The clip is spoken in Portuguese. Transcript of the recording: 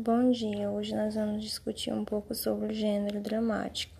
Bom dia, hoje nós vamos discutir um pouco sobre o gênero dramático.